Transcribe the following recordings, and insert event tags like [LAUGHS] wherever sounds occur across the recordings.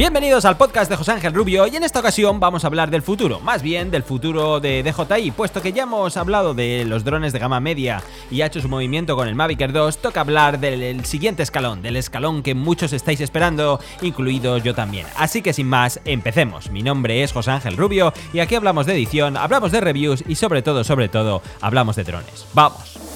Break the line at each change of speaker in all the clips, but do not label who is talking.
Bienvenidos al podcast de José Ángel Rubio y en esta ocasión vamos a hablar del futuro, más bien del futuro de DJI, puesto que ya hemos hablado de los drones de gama media y ha hecho su movimiento con el Mavic Air 2, toca hablar del siguiente escalón, del escalón que muchos estáis esperando, incluido yo también. Así que sin más, empecemos. Mi nombre es José Ángel Rubio y aquí hablamos de edición, hablamos de reviews y sobre todo, sobre todo, hablamos de drones. ¡Vamos!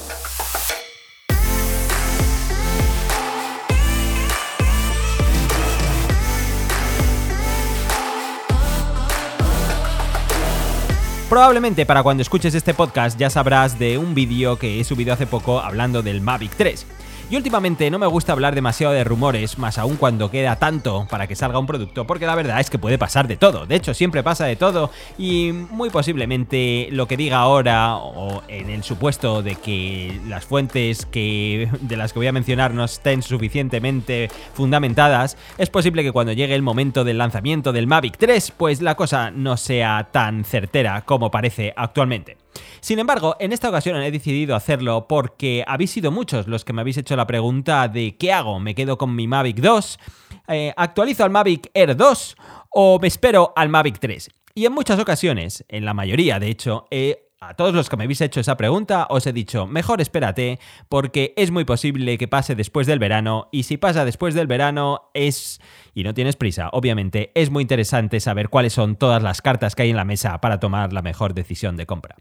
Probablemente para cuando escuches este podcast ya sabrás de un vídeo que he subido hace poco hablando del Mavic 3. Y últimamente no me gusta hablar demasiado de rumores, más aún cuando queda tanto para que salga un producto, porque la verdad es que puede pasar de todo. De hecho, siempre pasa de todo y muy posiblemente lo que diga ahora, o en el supuesto de que las fuentes que, de las que voy a mencionar no estén suficientemente fundamentadas, es posible que cuando llegue el momento del lanzamiento del Mavic 3, pues la cosa no sea tan certera como parece actualmente. Sin embargo, en esta ocasión he decidido hacerlo porque habéis sido muchos los que me habéis hecho la pregunta de ¿qué hago? ¿Me quedo con mi Mavic 2? Eh, ¿Actualizo al Mavic Air 2? ¿O me espero al Mavic 3? Y en muchas ocasiones, en la mayoría de hecho, a todos los que me habéis hecho esa pregunta os he dicho, mejor espérate, porque es muy posible que pase después del verano, y si pasa después del verano es... y no tienes prisa, obviamente es muy interesante saber cuáles son todas las cartas que hay en la mesa para tomar la mejor decisión de compra.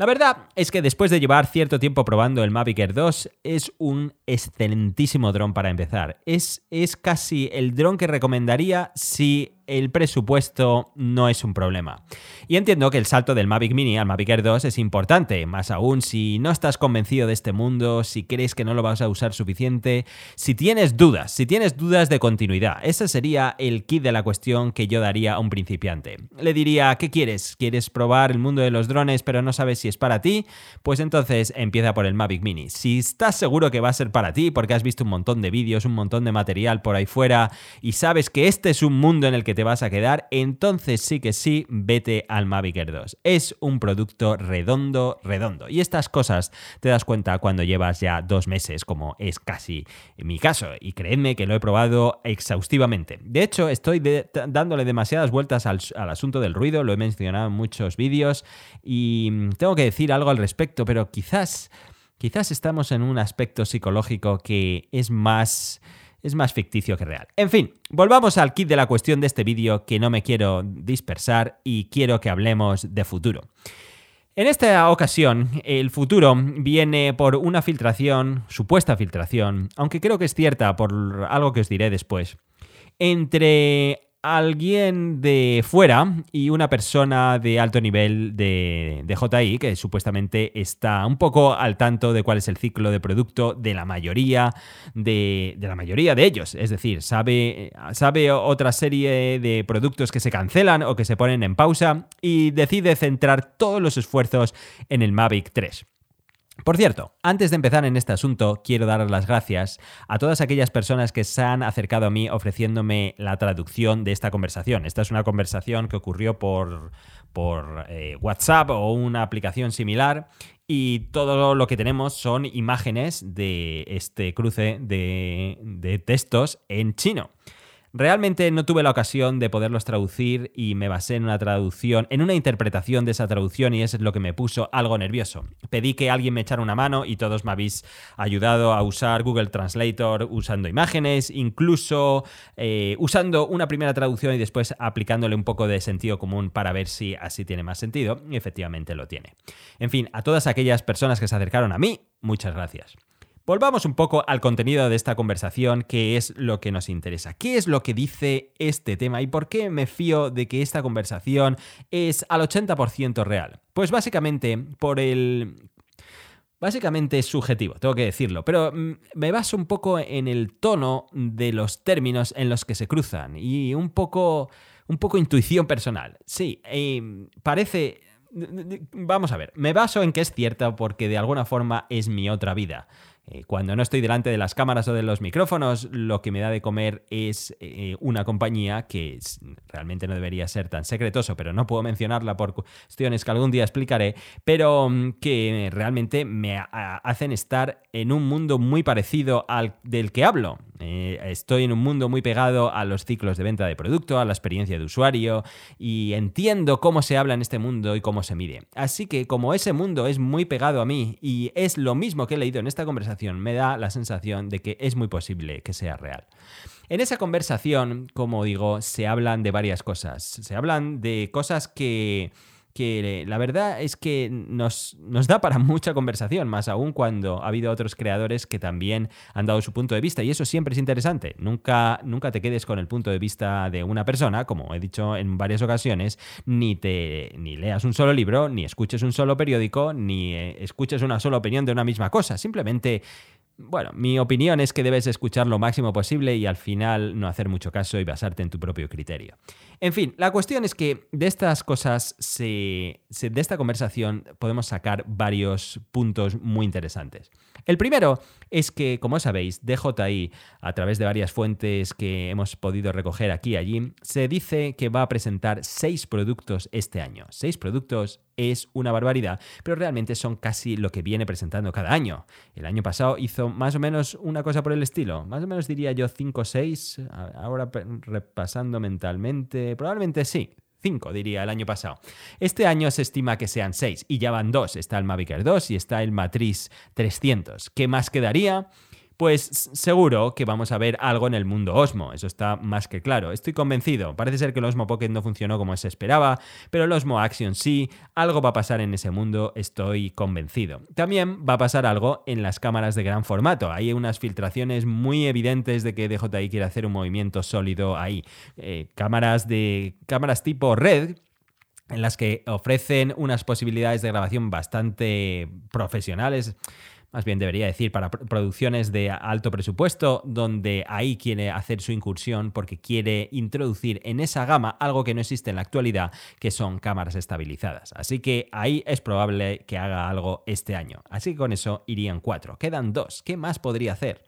La verdad es que después de llevar cierto tiempo probando el Mavic Air 2, es un excelentísimo dron para empezar. Es, es casi el dron que recomendaría si el presupuesto no es un problema. Y entiendo que el salto del Mavic Mini al Mavic Air 2 es importante, más aún si no estás convencido de este mundo, si crees que no lo vas a usar suficiente, si tienes dudas, si tienes dudas de continuidad. Ese sería el kit de la cuestión que yo daría a un principiante. Le diría, ¿qué quieres? ¿Quieres probar el mundo de los drones pero no sabes si es para ti? Pues entonces empieza por el Mavic Mini. Si estás seguro que va a ser para ti porque has visto un montón de vídeos, un montón de material por ahí fuera y sabes que este es un mundo en el que te vas a quedar, entonces sí que sí, vete al Mavic Air 2. Es un producto redondo, redondo. Y estas cosas te das cuenta cuando llevas ya dos meses, como es casi mi caso. Y creedme que lo he probado exhaustivamente. De hecho, estoy dándole demasiadas vueltas al, al asunto del ruido, lo he mencionado en muchos vídeos y tengo que decir algo al respecto, pero quizás... Quizás estamos en un aspecto psicológico que es más es más ficticio que real. En fin, volvamos al kit de la cuestión de este vídeo que no me quiero dispersar y quiero que hablemos de futuro. En esta ocasión, el futuro viene por una filtración, supuesta filtración, aunque creo que es cierta por algo que os diré después, entre alguien de fuera y una persona de alto nivel de, de, JI que supuestamente está un poco al tanto de cuál es el ciclo de producto de la mayoría de, de la mayoría de ellos. Es decir, sabe, sabe otra serie de productos que se cancelan o que se ponen en pausa y decide centrar todos los esfuerzos en el Mavic 3. Por cierto, antes de empezar en este asunto, quiero dar las gracias a todas aquellas personas que se han acercado a mí ofreciéndome la traducción de esta conversación. Esta es una conversación que ocurrió por, por eh, WhatsApp o una aplicación similar y todo lo que tenemos son imágenes de este cruce de, de textos en chino. Realmente no tuve la ocasión de poderlos traducir y me basé en una traducción, en una interpretación de esa traducción y eso es lo que me puso algo nervioso. Pedí que alguien me echara una mano y todos me habéis ayudado a usar Google Translator usando imágenes, incluso eh, usando una primera traducción y después aplicándole un poco de sentido común para ver si así tiene más sentido y efectivamente lo tiene. En fin, a todas aquellas personas que se acercaron a mí, muchas gracias. Volvamos un poco al contenido de esta conversación, que es lo que nos interesa. ¿Qué es lo que dice este tema y por qué me fío de que esta conversación es al 80% real? Pues básicamente por el Básicamente es subjetivo, tengo que decirlo, pero mm, me baso un poco en el tono de los términos en los que se cruzan y un poco, un poco intuición personal. Sí, eh, parece... Vamos a ver, me baso en que es cierta porque de alguna forma es mi otra vida Eh, cuando no estoy delante de las cámaras o de los micrófonos, lo que me da de comer es eh, una compañía que realmente no debería ser tan secretoso, pero no puedo mencionarla por cuestiones que algún día explicaré, pero mm, que realmente me hacen estar en un mundo muy parecido al del que hablo. Eh, estoy en un mundo muy pegado a los ciclos de venta de producto, a la experiencia de usuario y entiendo cómo se habla en este mundo y cómo se mide. Así que como ese mundo es muy pegado a mí y es lo mismo que he leído en esta conversación, me da la sensación de que es muy posible que sea real. En esa conversación, como digo, se hablan de varias cosas. Se hablan de cosas que que la verdad es que nos, nos, da para mucha conversación, más aún cuando ha habido otros creadores que también han dado su punto de vista, y eso siempre es interesante. Nunca, nunca te quedes con el punto de vista de una persona, como he dicho en varias ocasiones, ni, te, ni leas un solo libro, ni escuches un solo periódico, ni eh, escuches una sola opinión de una misma cosa. Simplemente bueno, mi opinión es que debes escuchar lo máximo posible y al final no hacer mucho caso y basarte en tu propio criterio. En fin, la cuestión es que de estas cosas, de esta conversación, podemos sacar varios puntos muy interesantes. El primero es que, como sabéis, DJI, a través de varias fuentes que hemos podido recoger aquí y allí, se dice que va a presentar seis productos este año. Seis productos es una barbaridad, pero realmente son casi lo que viene presentando cada año. El año pasado hizo más o menos una cosa por el estilo, más o menos diría yo 5 o 6, ahora repasando mentalmente, probablemente sí, 5, diría, el año pasado. Este año se estima que sean 6 y ya van 2. Está el Mavic Air 2 y está el Matriz 300. ¿Qué más quedaría? Pues seguro que vamos a ver algo en el mundo Osmo, eso está más que claro. Estoy convencido, parece ser que el Osmo Pocket no funcionó como se esperaba, pero el Osmo Action sí, algo va a pasar en ese mundo, estoy convencido. También va a pasar algo en las cámaras de gran formato, hay unas filtraciones muy evidentes de que DJI quiere hacer un movimiento sólido ahí. Eh, cámaras de cámaras tipo Red, en las que ofrecen unas posibilidades de grabación bastante profesionales más bien debería decir, para producciones de alto presupuesto, donde ahí quiere hacer su incursión porque quiere introducir en esa gama algo que no existe en la actualidad, que son cámaras estabilizadas. Así que ahí es probable que haga algo este año. Así que con eso irían cuatro. Quedan dos. ¿Qué más podría hacer?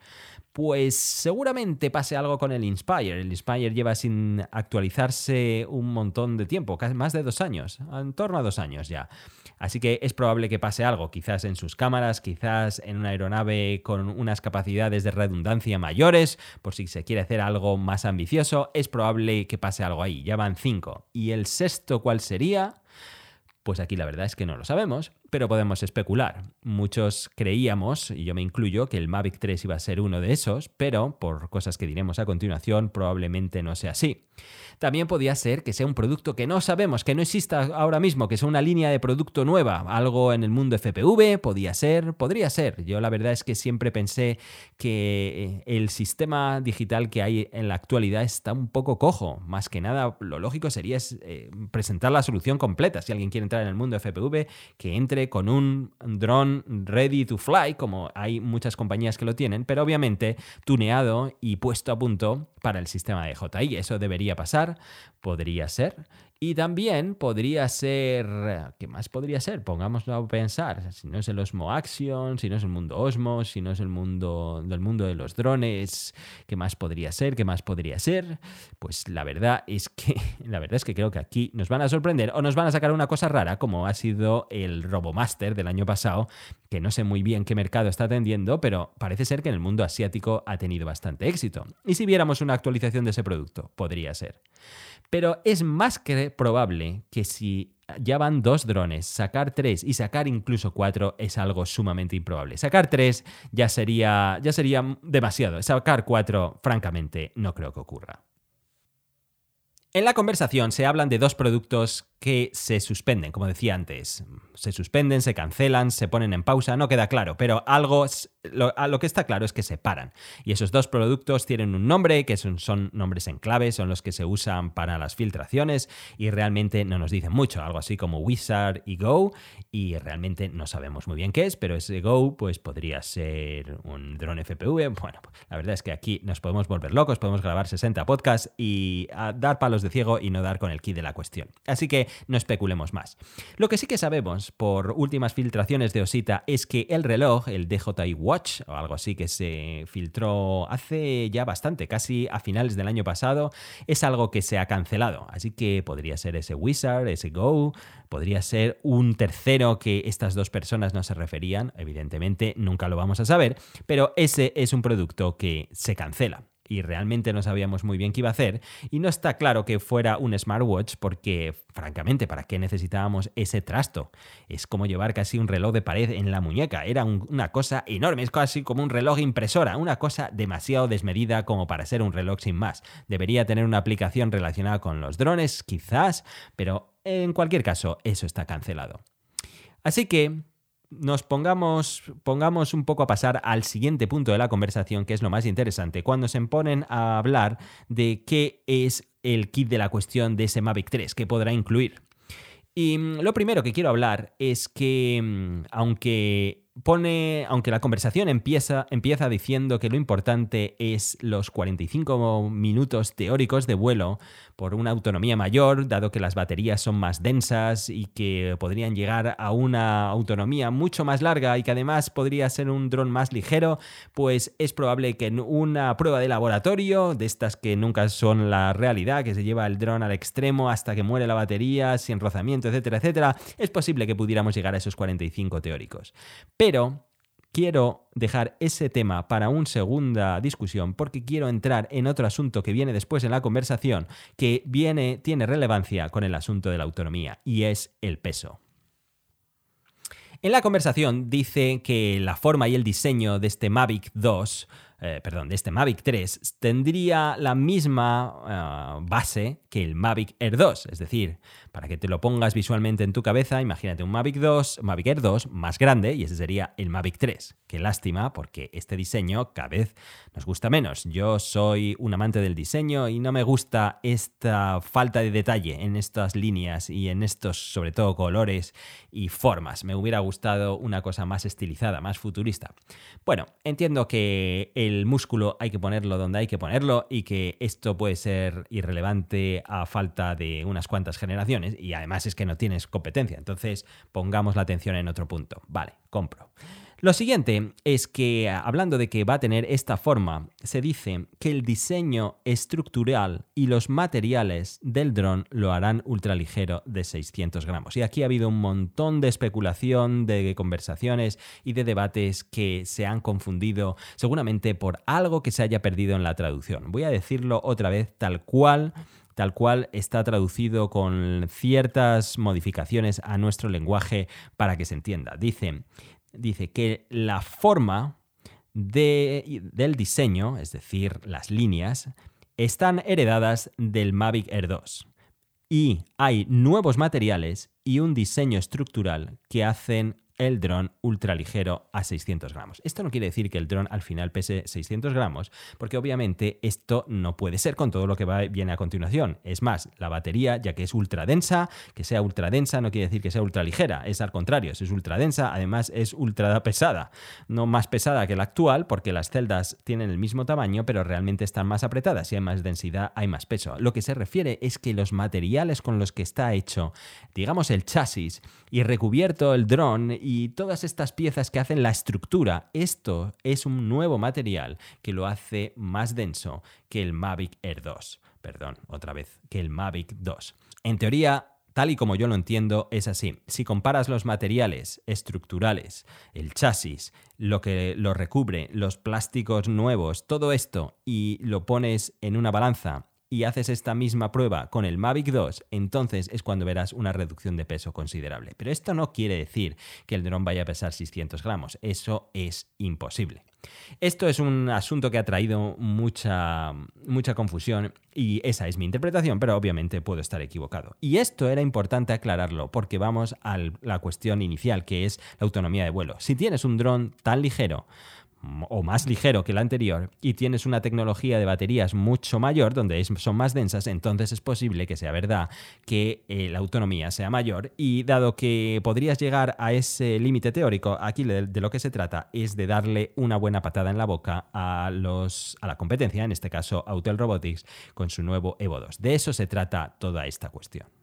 Pues seguramente pase algo con el Inspire. El Inspire lleva sin actualizarse un montón de tiempo, más de dos años, en torno a dos años ya. Así que es probable que pase algo, quizás en sus cámaras, quizás en una aeronave con unas capacidades de redundancia mayores, por si se quiere hacer algo más ambicioso, es probable que pase algo ahí. Ya van cinco. ¿Y el sexto cuál sería? Pues aquí la verdad es que no lo sabemos, pero podemos especular. Muchos creíamos, y yo me incluyo, que el Mavic 3 iba a ser uno de esos, pero por cosas que diremos a continuación probablemente no sea así. También podía ser que sea un producto que no sabemos, que no exista ahora mismo, que sea una línea de producto nueva, algo en el mundo FPV, podía ser, podría ser. Yo la verdad es que siempre pensé que eh, el sistema digital que hay en la actualidad está un poco cojo. Más que nada, lo lógico sería eh, presentar la solución completa. Si alguien quiere entrar en el mundo FPV, que entre con un dron ready to fly, como hay muchas compañías que lo tienen, pero obviamente tuneado y puesto a punto para el sistema de JI. Eso debería pasar, podría ser. Y también podría ser, ¿qué más podría ser? Pongámoslo a pensar, si no es el Osmo Action, si no es el mundo Osmo, si no es el mundo del mundo de los drones, ¿qué más podría ser? ¿Qué más podría ser? Pues la verdad es que [LAUGHS] la verdad es que creo que aquí nos van a sorprender o nos van a sacar una cosa rara como ha sido el RoboMaster del año pasado, que no sé muy bien qué mercado está atendiendo, pero parece ser que en el mundo asiático ha tenido bastante éxito. Y si viéramos una actualización de ese producto, podría ser. Pero es más que probable que si ya van dos drones, sacar tres y sacar incluso cuatro es algo sumamente improbable. Sacar tres ya sería, ya sería demasiado. Sacar cuatro, francamente, no creo que ocurra. En la conversación se hablan de dos productos que se suspenden, como decía antes. Se suspenden, se cancelan, se ponen en pausa, no queda claro, pero algo, lo, lo que está claro es que se paran. Y esos dos productos tienen un nombre, que son, nombres en clave, son los que se usan para las filtraciones y realmente no nos dicen mucho, algo así como Wizard y Go. y realmente no sabemos muy bien qué es, pero ese Go pues podría ser un dron FPV. Bueno, la verdad es que aquí nos podemos volver locos, podemos grabar 60 podcasts y dar palos de ciego y no dar con el kit de la cuestión. Así que no especulemos más. Lo que sí que sabemos por últimas filtraciones de Osita es que el reloj, el DJI O algo así que se filtró hace ya bastante, casi a finales del año pasado, es algo que se ha cancelado. Así que podría ser ese Wizard, ese Go, podría ser un tercero que estas dos personas no se referían, evidentemente nunca lo vamos a saber, pero ese es un producto que se cancela y realmente no sabíamos muy bien qué iba a hacer y no está claro que fuera un smartwatch porque francamente para qué necesitábamos ese trasto es como llevar casi un reloj de pared en la muñeca. Era una cosa enorme es casi como un reloj impresora una cosa demasiado desmedida como para ser un reloj sin más. Debería tener una aplicación relacionada con los drones quizás pero en cualquier caso eso está cancelado. Así que nos pongamos, pongamos un poco a pasar al siguiente punto de la conversación, que es lo más interesante, cuando se ponen a hablar de qué es el kit de la cuestión de ese Mavic 3, que podrá incluir. Y mm, lo primero que quiero hablar es que, mm, aunque pone, aunque la conversación empieza, empieza diciendo que lo importante es los 45 minutos teóricos de vuelo por una autonomía mayor, dado que las baterías son más densas y que podrían llegar a una autonomía mucho más larga y que además podría ser un dron más ligero, pues es probable que en una prueba de laboratorio, de estas que nunca son la realidad, que se lleva el dron al extremo hasta que muere la batería, sin rozamiento, etcétera, etcétera, es posible que pudiéramos llegar a esos 45 teóricos. Pero quiero dejar ese tema para una segunda discusión porque quiero entrar en otro asunto que viene después en la conversación que viene tiene relevancia con el asunto de la autonomía y es el peso. En la conversación dice que la forma y el diseño de este Mavic 2 eh, perdón, de este Mavic 3 tendría la misma eh, base que el Mavic Air 2. Es decir, para que te lo pongas visualmente en tu cabeza, imagínate un Mavic 2, Mavic Air 2 más grande y ese sería el Mavic 3. Qué lástima porque este diseño cada vez nos gusta menos. Yo soy un amante del diseño y no me gusta esta falta de detalle en estas líneas y en estos, sobre todo, colores y formas. Me hubiera gustado una cosa más estilizada, más futurista. Bueno, entiendo que el el músculo hay que ponerlo donde hay que ponerlo y que esto puede ser irrelevante a falta de unas cuantas generaciones y además es que no tienes competencia. Entonces pongamos la atención en otro punto. Vale, compro. Lo siguiente es que, hablando de que va a tener esta forma, se dice que el diseño estructural y los materiales del dron lo harán ultraligero de 600 gramos. Y aquí ha habido un montón de especulación, de conversaciones y de debates que se han confundido seguramente por algo que se haya perdido en la traducción. Voy a decirlo otra vez tal cual tal cual está traducido con ciertas modificaciones a nuestro lenguaje para que se entienda. Dice, dice que la forma del diseño, es decir, las líneas, están heredadas del Mavic Air 2. Y hay nuevos materiales y un diseño estructural que hacen el dron ultraligero a 600 gramos. Esto no quiere decir que el dron al final pese 600 gramos, porque obviamente esto no puede ser con todo lo que viene a continuación. Es más, la batería, ya que es ultra densa, que sea ultra densa no quiere decir que sea ultraligera, es al contrario, si es ultra densa, además es ultra pesada. No más pesada que la actual, porque las celdas tienen el mismo tamaño, pero realmente están más apretadas. Si hay más densidad, hay más peso. Lo que se refiere es que los materiales con los que está hecho, digamos el chasis, y recubierto el dron y todas estas piezas que hacen la estructura. Esto es un nuevo material que lo hace más denso que el Mavic Air 2. Perdón, otra vez, que el Mavic 2. En teoría, tal y como yo lo entiendo, es así. Si comparas los materiales estructurales, el chasis, lo que lo recubre, los plásticos nuevos, todo esto, y lo pones en una balanza y haces esta misma prueba con el Mavic 2, entonces es cuando verás una reducción de peso considerable. Pero esto no quiere decir que el dron vaya a pesar 600 gramos, eso es imposible. Esto es un asunto que ha traído mucha, mucha confusión y esa es mi interpretación, pero obviamente puedo estar equivocado. Y esto era importante aclararlo porque vamos a la cuestión inicial, que es la autonomía de vuelo. Si tienes un dron tan ligero, o más ligero que el anterior y tienes una tecnología de baterías mucho mayor, donde son más densas, entonces es posible que sea verdad que eh, la autonomía sea mayor y dado que podrías llegar a ese límite teórico, aquí de, lo que se trata es de darle una buena patada en la boca a, los, a la competencia, en este caso Autel Robotics, con su nuevo Evo 2. De eso se trata toda esta cuestión.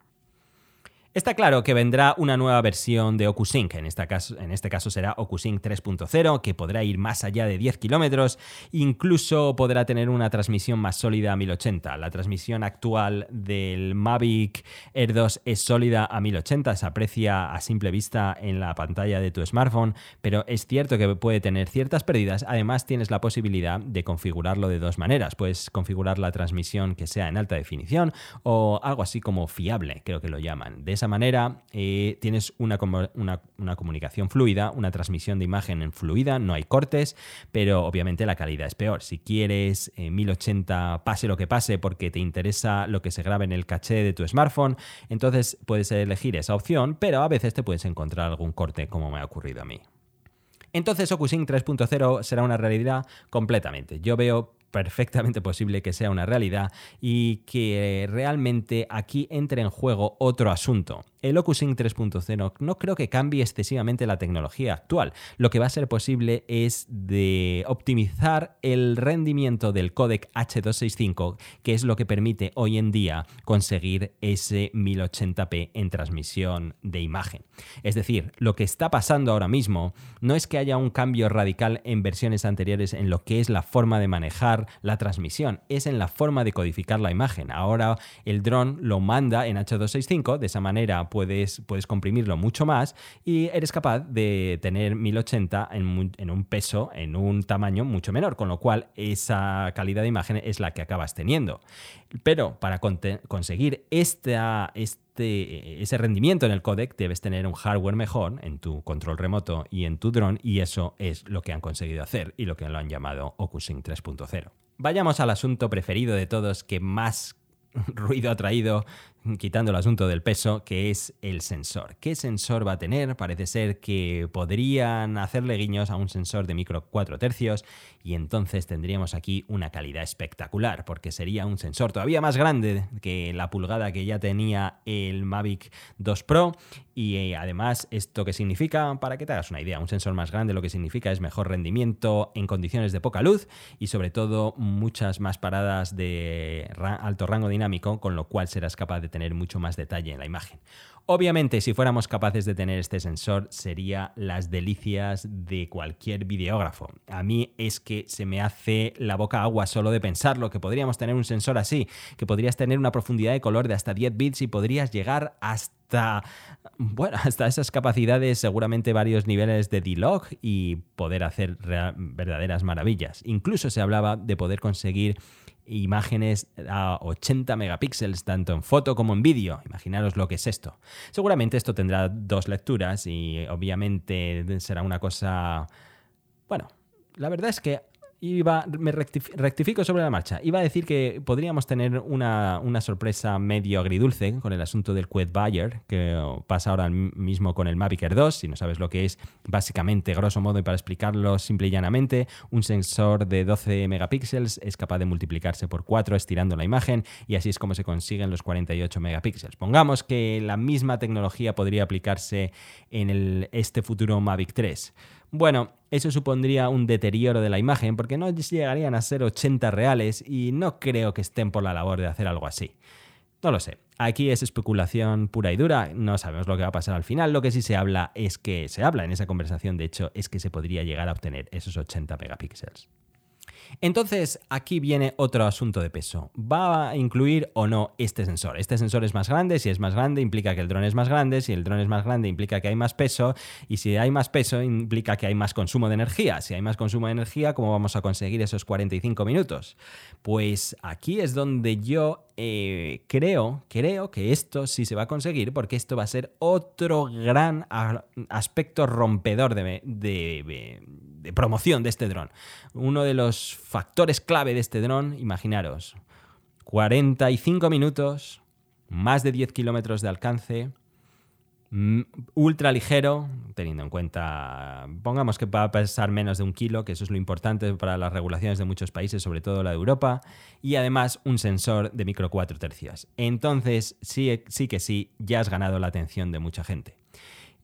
Está claro que vendrá una nueva versión de OcuSync, en este caso, en este caso será OcuSync 3.0, que podrá ir más allá de 10 kilómetros, incluso podrá tener una transmisión más sólida a 1080. La transmisión actual del Mavic Air 2 es sólida a 1080, se aprecia a simple vista en la pantalla de tu smartphone, pero es cierto que puede tener ciertas pérdidas. Además, tienes la posibilidad de configurarlo de dos maneras. Puedes configurar la transmisión que sea en alta definición o algo así como fiable, creo que lo llaman. De esa manera eh, tienes una, una, comunicación fluida, una transmisión de imagen en fluida, no hay cortes, pero obviamente la calidad es peor. Si quieres 1080 eh, pase lo que pase porque te interesa lo que se grabe en el caché de tu smartphone, entonces puedes elegir esa opción, pero a veces te puedes encontrar algún corte como me ha ocurrido a mí. Entonces OcuSync 3.0 será una realidad completamente. Yo veo perfectamente posible que sea una realidad y que realmente aquí entre en juego otro asunto. El OcuSync 3.0 no creo que cambie excesivamente la tecnología actual. Lo que va a ser posible es de optimizar el rendimiento del codec H265, que es lo que permite hoy en día conseguir ese 1080p en transmisión de imagen. Es decir, lo que está pasando ahora mismo no es que haya un cambio radical en versiones anteriores en lo que es la forma de manejar la transmisión, es en la forma de codificar la imagen. Ahora el dron lo manda en H265, de esa manera puedes, puedes comprimirlo mucho más y eres capaz de tener 1080 en, un peso, en un tamaño mucho menor, con lo cual esa calidad de imagen es la que acabas teniendo. Pero para conseguir este, ese rendimiento en el codec debes tener un hardware mejor en tu control remoto y en tu dron y eso es lo que han conseguido hacer y lo que lo han llamado OcuSync 3.0. Vayamos al asunto preferido de todos que más [LAUGHS] ruido ha traído [LAUGHS] quitando el asunto del peso, que es el sensor. ¿Qué sensor va a tener? Parece ser que podrían hacerle guiños a un sensor de micro 4 tercios y entonces tendríamos aquí una calidad espectacular, porque sería un sensor todavía más grande que la pulgada que ya tenía el Mavic 2 Pro y eh, además esto que significa, para que te hagas una idea, un sensor más grande lo que significa es mejor rendimiento en condiciones de poca luz y sobre todo muchas más paradas de alto rango dinámico, con lo cual serás capaz de tener mucho más detalle en la imagen. Obviamente, si fuéramos capaces de tener este sensor, sería las delicias de cualquier videógrafo. A mí es que se me hace la boca agua solo de pensarlo, que podríamos tener un sensor así, que podrías tener una profundidad de color de hasta 10 bits y podrías llegar hasta, bueno, [LAUGHS] hasta esas capacidades, seguramente varios niveles de D-Log y poder hacer verdaderas maravillas. Incluso se hablaba de poder conseguir imágenes a 80 megapíxeles, tanto en foto como en vídeo. Imaginaros lo que es esto. Seguramente esto tendrá dos lecturas y obviamente será una cosa... Bueno, la verdad es que Iba, me rectifico sobre la marcha. Iba a decir que podríamos tener una, sorpresa medio agridulce con el asunto del Quad Buyer, que pasa ahora mismo con el Mavic Air 2. Si no sabes lo que es, básicamente, grosso modo, y para explicarlo simple y llanamente, un sensor de 12 megapíxeles es capaz de multiplicarse por 4 estirando la imagen y así es como se consiguen los 48 megapíxeles. Pongamos que la misma tecnología podría aplicarse en el, este futuro Mavic 3. Bueno, eso supondría un deterioro de la imagen porque no llegarían a ser 80 reales y no creo que estén por la labor de hacer algo así. No lo sé. Aquí es especulación pura y dura, no sabemos lo que va a pasar al final. Lo que sí se habla es que se habla en esa conversación, de hecho, es que se podría llegar a obtener esos 80 megapíxeles. Entonces, aquí viene otro asunto de peso. ¿Va a incluir o no este sensor? Este sensor es más grande, si es más grande implica que el dron es más grande, si el dron es más grande implica que hay más peso, y si hay más peso implica que hay más consumo de energía. Si hay más consumo de energía, ¿cómo vamos a conseguir esos 45 minutos? Pues aquí es donde yo eh, creo, creo que esto sí se va a conseguir porque esto va a ser otro gran aspecto rompedor de, de promoción de este dron. Uno de los factores clave de este dron, imaginaros, 45 minutos, más de 10 kilómetros de alcance, mm, ultra ligero, teniendo en cuenta, pongamos que va a pesar menos de un kilo, que eso es lo importante para las regulaciones de muchos países, sobre todo la de Europa, y además un sensor de micro 4 tercios. Entonces, sí, sí que sí, ya has ganado la atención de mucha gente.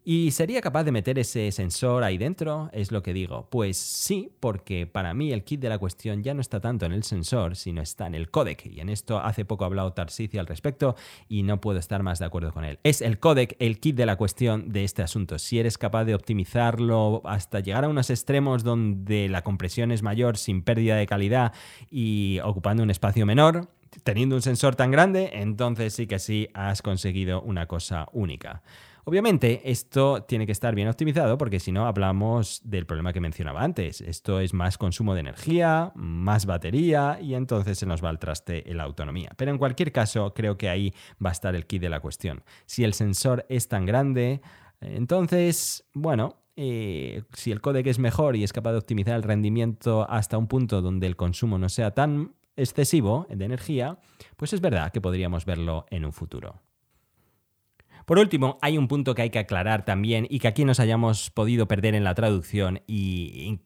¿Y sería capaz de meter ese sensor ahí dentro? Es lo que digo. Pues sí, porque para mí el kit de la cuestión ya no está tanto en el sensor, sino está en el codec. Y en esto hace poco ha hablado Tarsici al respecto y no puedo estar más de acuerdo con él. Es el codec el kit de la cuestión de este asunto. Si eres capaz de optimizarlo hasta llegar a unos extremos donde la compresión es mayor sin pérdida de calidad y ocupando un espacio menor, teniendo un sensor tan grande, entonces sí que sí has conseguido una cosa única. Obviamente, esto tiene que estar bien optimizado porque si no hablamos del problema que mencionaba antes. Esto es más consumo de energía, más batería y entonces se nos va al traste la autonomía. Pero en cualquier caso, creo que ahí va a estar el kit de la cuestión. Si el sensor es tan grande, entonces, bueno, eh, si el códec es mejor y es capaz de optimizar el rendimiento hasta un punto donde el consumo no sea tan excesivo de energía, pues es verdad que podríamos verlo en un futuro. Por último, hay un punto que hay que aclarar también y que aquí nos hayamos podido perder en la traducción y,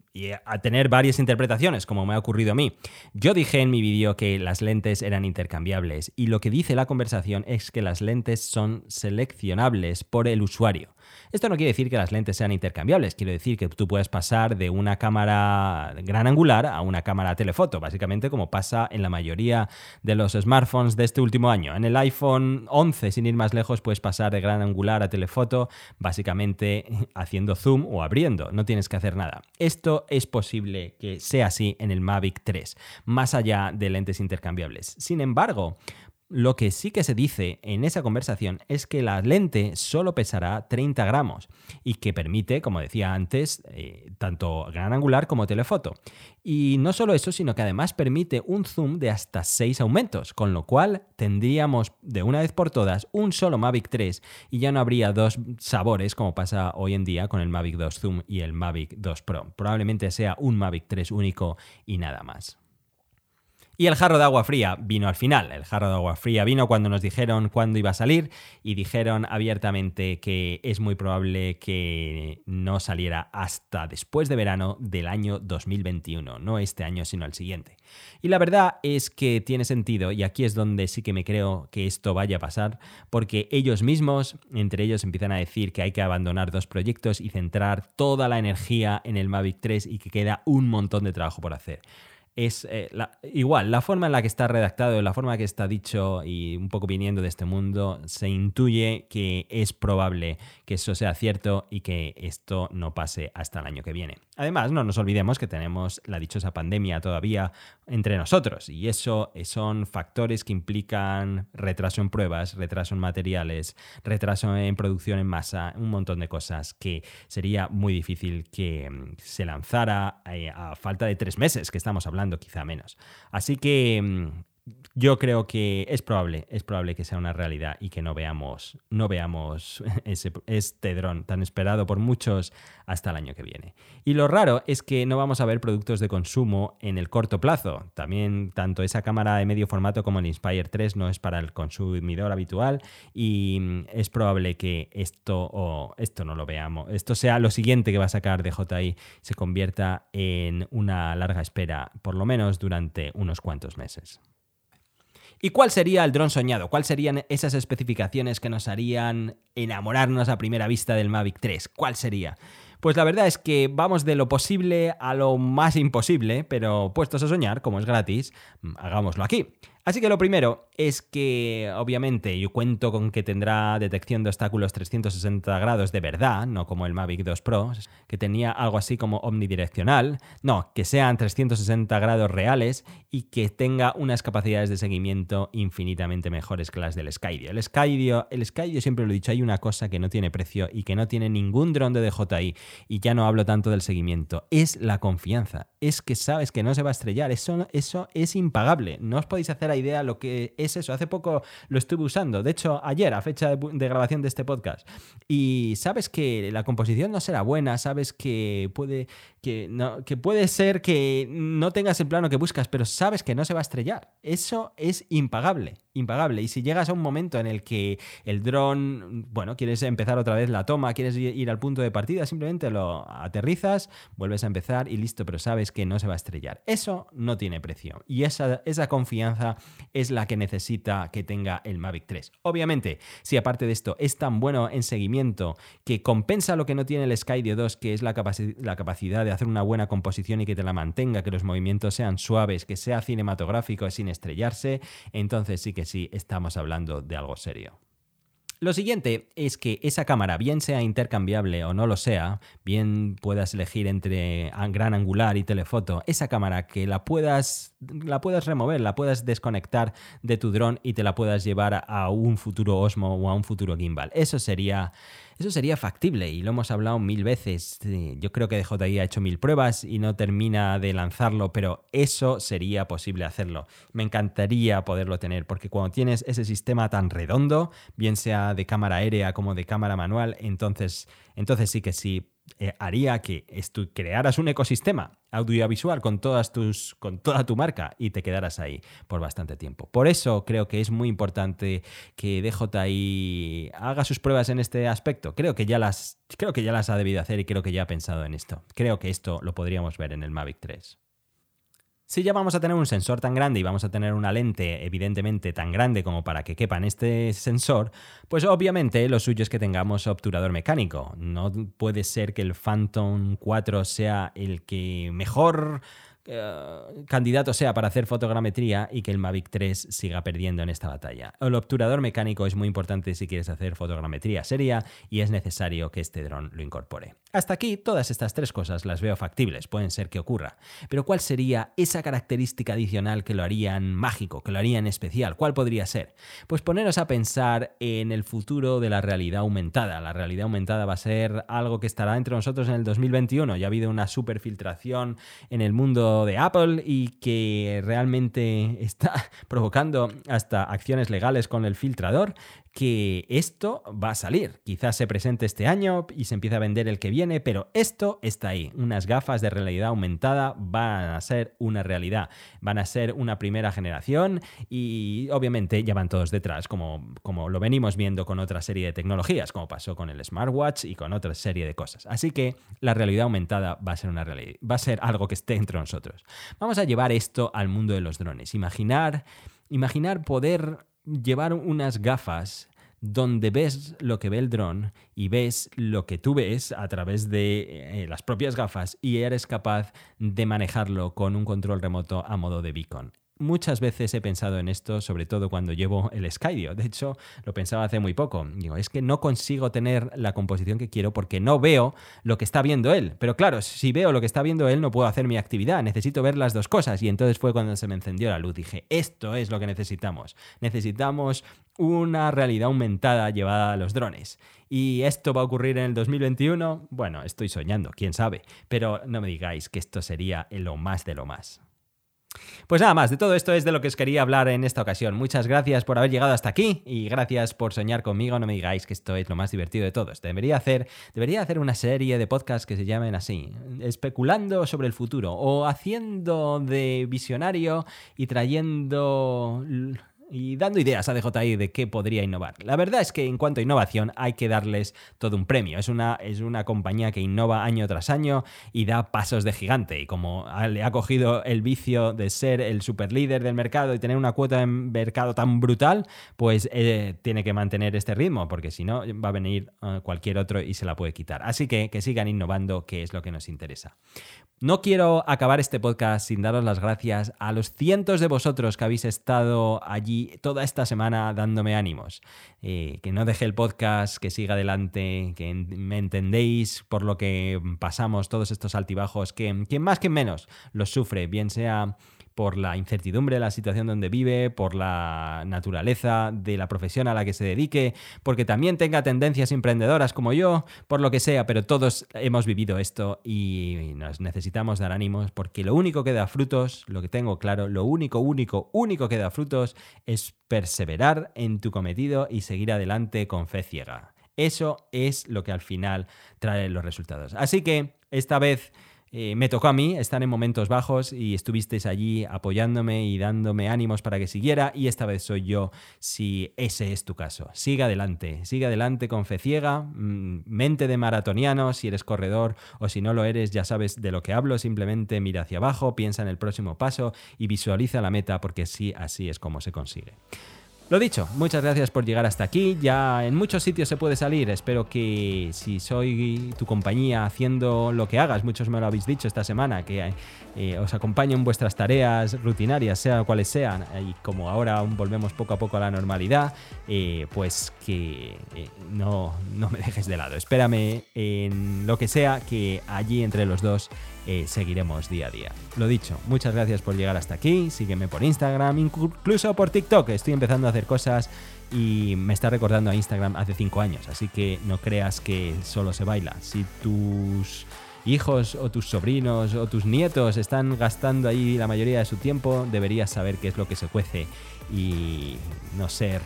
a tener varias interpretaciones, como me ha ocurrido a mí. Yo dije en mi vídeo que las lentes eran intercambiables y lo que dice la conversación es que las lentes son seleccionables por el usuario. Esto no quiere decir que las lentes sean intercambiables, quiere decir que tú puedes pasar de una cámara gran angular a una cámara telefoto, básicamente como pasa en la mayoría de los smartphones de este último año. En el iPhone 11, sin ir más lejos, puedes pasar de gran angular a telefoto, básicamente haciendo zoom o abriendo, no tienes que hacer nada. Esto es posible que sea así en el Mavic 3, más allá de lentes intercambiables. Sin embargo, lo que sí que se dice en esa conversación es que la lente solo pesará 30 gramos y que permite, como decía antes, eh, tanto gran angular como telefoto. Y no solo eso, sino que además permite un zoom de hasta 6 aumentos, con lo cual tendríamos de una vez por todas un solo Mavic 3 y ya no habría dos sabores como pasa hoy en día con el Mavic 2 Zoom y el Mavic 2 Pro. Probablemente sea un Mavic 3 único y nada más. Y el jarro de agua fría vino al final. El jarro de agua fría vino cuando nos dijeron cuándo iba a salir y dijeron abiertamente que es muy probable que no saliera hasta después de verano del año 2021. No este año, sino el siguiente. Y la verdad es que tiene sentido y aquí es donde sí que me creo que esto vaya a pasar porque ellos mismos, entre ellos, empiezan a decir que hay que abandonar dos proyectos y centrar toda la energía en el Mavic 3 y que queda un montón de trabajo por hacer es eh, igual, la forma en la que está redactado, la forma en que está dicho y un poco viniendo de este mundo, se intuye que es probable que eso sea cierto y que esto no pase hasta el año que viene. Además, no nos olvidemos que tenemos la dichosa pandemia todavía entre nosotros y eso son factores que implican retraso en pruebas, retraso en materiales, retraso en producción en masa, un montón de cosas que sería muy difícil que mm, se lanzara eh, a falta de tres meses que estamos hablando quizá menos. Así que mm, yo creo que es probable, es probable que sea una realidad y que no veamos, no veamos [LAUGHS] ese, este dron tan esperado por muchos hasta el año que viene. Y lo raro es que no vamos a ver productos de consumo en el corto plazo. También tanto esa cámara de medio formato como el Inspire 3 no es para el consumidor habitual y mm, es probable que esto o esto no lo veamos, esto sea lo siguiente que va a sacar DJI se convierta en una larga espera, por lo menos durante unos cuantos meses. ¿Y cuál sería el dron soñado? ¿Cuáles serían esas especificaciones que nos harían enamorarnos a primera vista del Mavic 3? ¿Cuál sería? Pues la verdad es que vamos de lo posible a lo más imposible, pero puestos a soñar, como es gratis, hagámoslo aquí. Así que lo primero es que, obviamente, yo cuento con que tendrá detección de obstáculos 360 grados de verdad, no como el Mavic 2 Pro, que tenía algo así como omnidireccional. No, que sean 360 grados reales y que tenga unas capacidades de seguimiento infinitamente mejores que las del Skydio. El Skydio, el Skydio siempre lo he dicho, hay una cosa que no tiene precio y que no tiene ningún dron de DJI, y ya no hablo tanto del seguimiento, es la confianza. Es que sabes que no se va a estrellar, eso, eso es impagable. No os podéis hacer idea lo que es eso. Hace poco lo estuve usando, de hecho ayer a fecha de, grabación de este podcast. Y sabes que la composición no será buena, sabes que puede que, no, que puede ser que no tengas el plano que buscas, pero sabes que no se va a estrellar. Eso es impagable, impagable. Y si llegas a un momento en el que el dron, bueno, quieres empezar otra vez la toma, quieres ir al punto de partida, simplemente lo aterrizas, vuelves a empezar y listo, pero sabes que no se va a estrellar. Eso no tiene precio. Y esa, esa confianza es la que necesita que tenga el Mavic 3. Obviamente, si aparte de esto es tan bueno en seguimiento que compensa lo que no tiene el Skydio 2, que es la, la capacidad de hacer una buena composición y que te la mantenga, que los movimientos sean suaves, que sea cinematográfico sin estrellarse, entonces sí que sí estamos hablando de algo serio. Lo siguiente es que esa cámara, bien sea intercambiable o no lo sea, bien puedas elegir entre gran angular y telefoto, esa cámara que la puedas, la puedas remover, la puedas desconectar de tu dron y te la puedas llevar a un futuro Osmo o a un futuro gimbal. Eso sería eso sería factible y lo hemos hablado mil veces. Yo creo que DJI ha hecho mil pruebas y no termina de lanzarlo, pero eso sería posible hacerlo. Me encantaría poderlo tener porque cuando tienes ese sistema tan redondo, bien sea de cámara aérea como de cámara manual, entonces, entonces sí que sí eh, haría que crearas un ecosistema audiovisual con, todas tus, con toda tu marca y te quedaras ahí por bastante tiempo. Por eso creo que es muy importante que DJI haga sus pruebas en este aspecto. Creo que ya las, creo que ya las ha debido hacer y creo que ya ha pensado en esto. Creo que esto lo podríamos ver en el Mavic 3. Si ya vamos a tener un sensor tan grande y vamos a tener una lente evidentemente tan grande como para que quepa en este sensor, pues obviamente lo suyo es que tengamos obturador mecánico. No puede ser que el Phantom 4 sea el que mejor eh, candidato sea para hacer fotogrametría y que el Mavic 3 siga perdiendo en esta batalla. El obturador mecánico es muy importante si quieres hacer fotogrametría seria y es necesario que este dron lo incorpore. Hasta aquí todas estas tres cosas las veo factibles, pueden ser que ocurra. Pero ¿cuál sería esa característica adicional que lo harían mágico, que lo harían especial? ¿Cuál podría ser? Pues poneros a pensar en el futuro de la realidad aumentada. La realidad aumentada va a ser algo que estará entre nosotros en el 2021. Ya ha habido una superfiltración en el mundo de Apple y que realmente está [LAUGHS] provocando hasta acciones legales con el filtrador, que esto va a salir. Quizás se presente este año y se empiece a vender el que viene, pero esto está ahí. Unas gafas de realidad aumentada van a ser una realidad. Van a ser una primera generación y obviamente ya van todos detrás, como, como lo venimos viendo con otra serie de tecnologías, como pasó con el smartwatch y con otra serie de cosas. Así que la realidad aumentada va a ser una realidad, va a ser algo que esté entre nosotros. Vamos a llevar esto al mundo de los drones. Imaginar, imaginar poder llevar unas gafas donde ves lo que ve el dron y ves lo que tú ves a través de eh, las propias gafas y eres capaz de manejarlo con un control remoto a modo de beacon. Muchas veces he pensado en esto, sobre todo cuando llevo el Skydio. De hecho, lo pensaba hace muy poco. Digo, es que no consigo tener la composición que quiero porque no veo lo que está viendo él. Pero claro, si veo lo que está viendo él, no puedo hacer mi actividad. Necesito ver las dos cosas. Y entonces fue cuando se me encendió la luz. Dije, esto es lo que necesitamos. Necesitamos una realidad aumentada llevada a los drones. ¿Y esto va a ocurrir en el 2021? Bueno, estoy soñando, quién sabe. Pero no me digáis que esto sería lo más de lo más. Pues nada más, de todo esto es de lo que os quería hablar en esta ocasión. Muchas gracias por haber llegado hasta aquí y gracias por soñar conmigo. No me digáis que esto es lo más divertido de todos. Debería hacer, debería hacer una serie de podcasts que se llamen así, especulando sobre el futuro o haciendo de visionario y trayendo y dando ideas a DJI de qué podría innovar. La verdad es que en cuanto a innovación hay que darles todo un premio. Es una, es una compañía que innova año tras año y da pasos de gigante. Y como le ha cogido el vicio de ser el super líder del mercado y tener una cuota de mercado tan brutal, pues eh, tiene que mantener este ritmo, porque si no va a venir eh, cualquier otro y se la puede quitar. Así que que sigan innovando, que es lo que nos interesa. No quiero acabar este podcast sin daros las gracias a los cientos de vosotros que habéis estado allí toda esta semana dándome ánimos. Eh, que no deje el podcast, que siga adelante, que me entendéis por lo que pasamos todos estos altibajos, que quien más que menos los sufre, bien sea por la incertidumbre de la situación donde vive, por la naturaleza de la profesión a la que se dedique, porque también tenga tendencias emprendedoras como yo, por lo que sea, pero todos hemos vivido esto y nos necesitamos dar ánimos porque lo único que da frutos, lo que tengo claro, lo único, único, único que da frutos es perseverar en tu cometido y seguir adelante con fe ciega. Eso es lo que al final trae los resultados. Así que esta vez eh, me tocó a mí estar en momentos bajos y estuvisteis allí apoyándome y dándome ánimos para que siguiera y esta vez soy yo si ese es tu caso. Sigue adelante, sigue adelante con fe ciega, mm, mente de maratoniano, si eres corredor o si no lo eres ya sabes de lo que hablo, simplemente mira hacia abajo, piensa en el próximo paso y visualiza la meta porque sí, así es como se consigue. Lo dicho, muchas gracias por llegar hasta aquí. Ya en muchos sitios se puede salir. Espero que si soy tu compañía haciendo lo que hagas, muchos me lo habéis dicho esta semana, que eh, os acompaño en vuestras tareas rutinarias, sea cuales sean, y como ahora volvemos poco a poco a la normalidad, eh, pues que eh, no, no me dejes de lado. Espérame en lo que sea, que allí entre los dos seguiremos día a día. Lo dicho, muchas gracias por llegar hasta aquí. Sígueme por Instagram, incluso por TikTok. Estoy empezando a hacer cosas y me está recordando a Instagram hace 5 años, así que no creas que solo se baila. Si tus hijos o tus sobrinos o tus nietos están gastando ahí la mayoría de su tiempo, deberías saber qué es lo que se cuece y no ser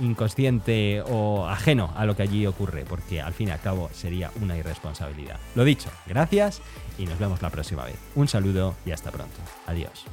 inconsciente o ajeno a lo que allí ocurre, porque al fin y al cabo sería una irresponsabilidad. Lo dicho, gracias y nos vemos la próxima vez. Un saludo y hasta pronto. Adiós.